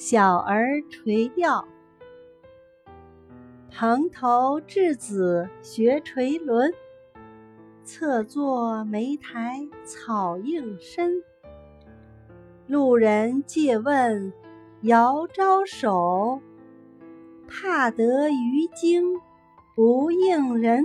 小儿垂钓。蓬头稚子学垂纶侧坐莓苔草映身。路人借问遥招手。怕得鱼惊不应人。